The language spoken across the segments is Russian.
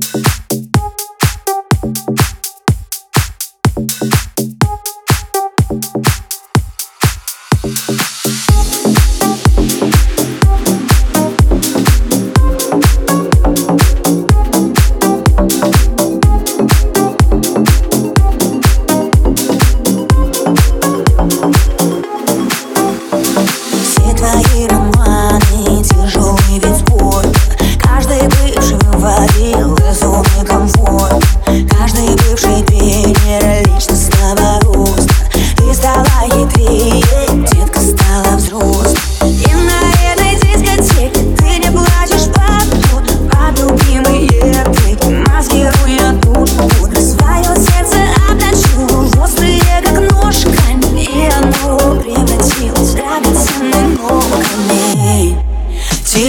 Thank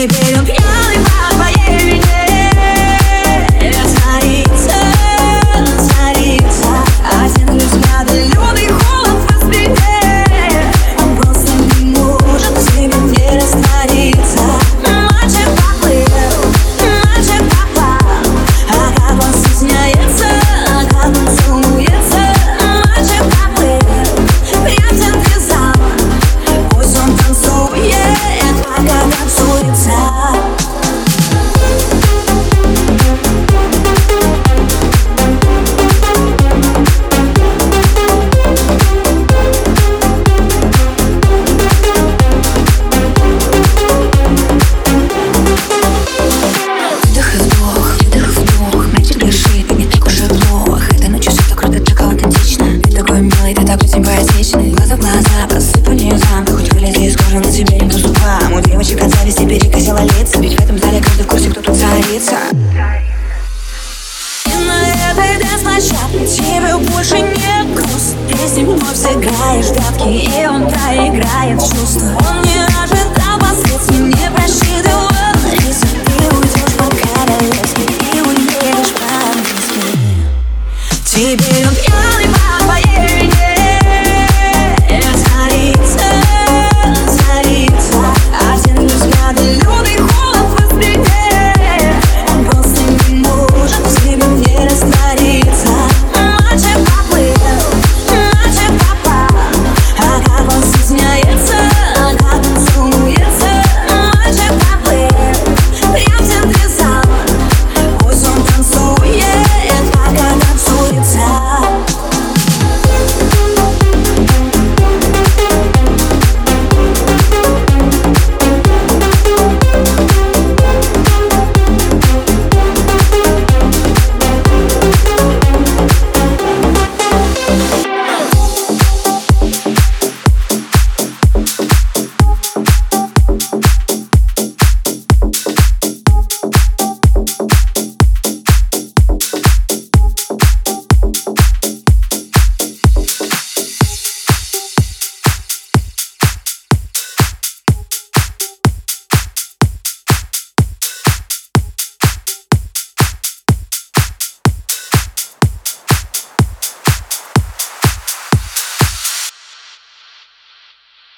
baby, don't тебе больше не груст Ты с ним вновь сыграешь давки И он проиграет чувства. Он не ожидал последствий, не просчитывал риски. Ты уйдешь по-королевски и уедешь по-английски Теперь он пьян